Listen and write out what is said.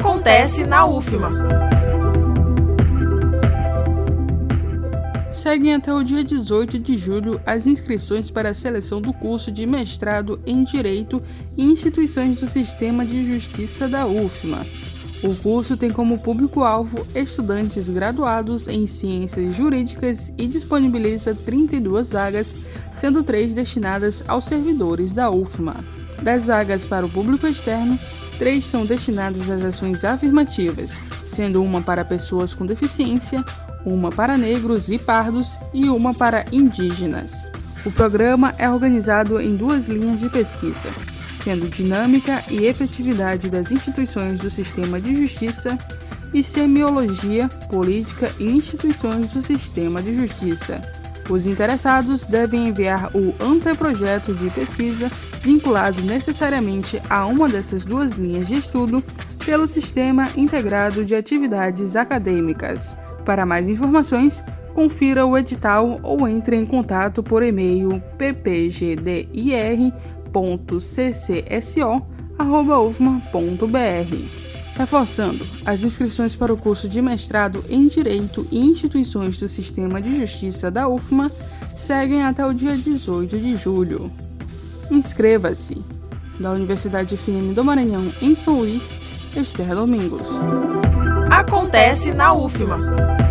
Acontece na UFMA. Seguem até o dia 18 de julho as inscrições para a seleção do curso de mestrado em Direito em instituições do Sistema de Justiça da UFMA. O curso tem como público-alvo estudantes graduados em Ciências Jurídicas e disponibiliza 32 vagas, sendo três destinadas aos servidores da UFMA. Das vagas para o público externo, três são destinadas às ações afirmativas, sendo uma para pessoas com deficiência, uma para negros e pardos e uma para indígenas. O programa é organizado em duas linhas de pesquisa, sendo dinâmica e efetividade das instituições do sistema de justiça e semiologia, política e instituições do sistema de justiça. Os interessados devem enviar o anteprojeto de pesquisa vinculado necessariamente a uma dessas duas linhas de estudo pelo Sistema Integrado de Atividades Acadêmicas. Para mais informações, confira o edital ou entre em contato por e-mail ppgdir.ccso.ufma.br. Reforçando, as inscrições para o curso de mestrado em Direito e Instituições do Sistema de Justiça da UFMA seguem até o dia 18 de julho. Inscreva-se! Da Universidade FM do Maranhão, em São Luís, Esther Domingos. Acontece na UFMA.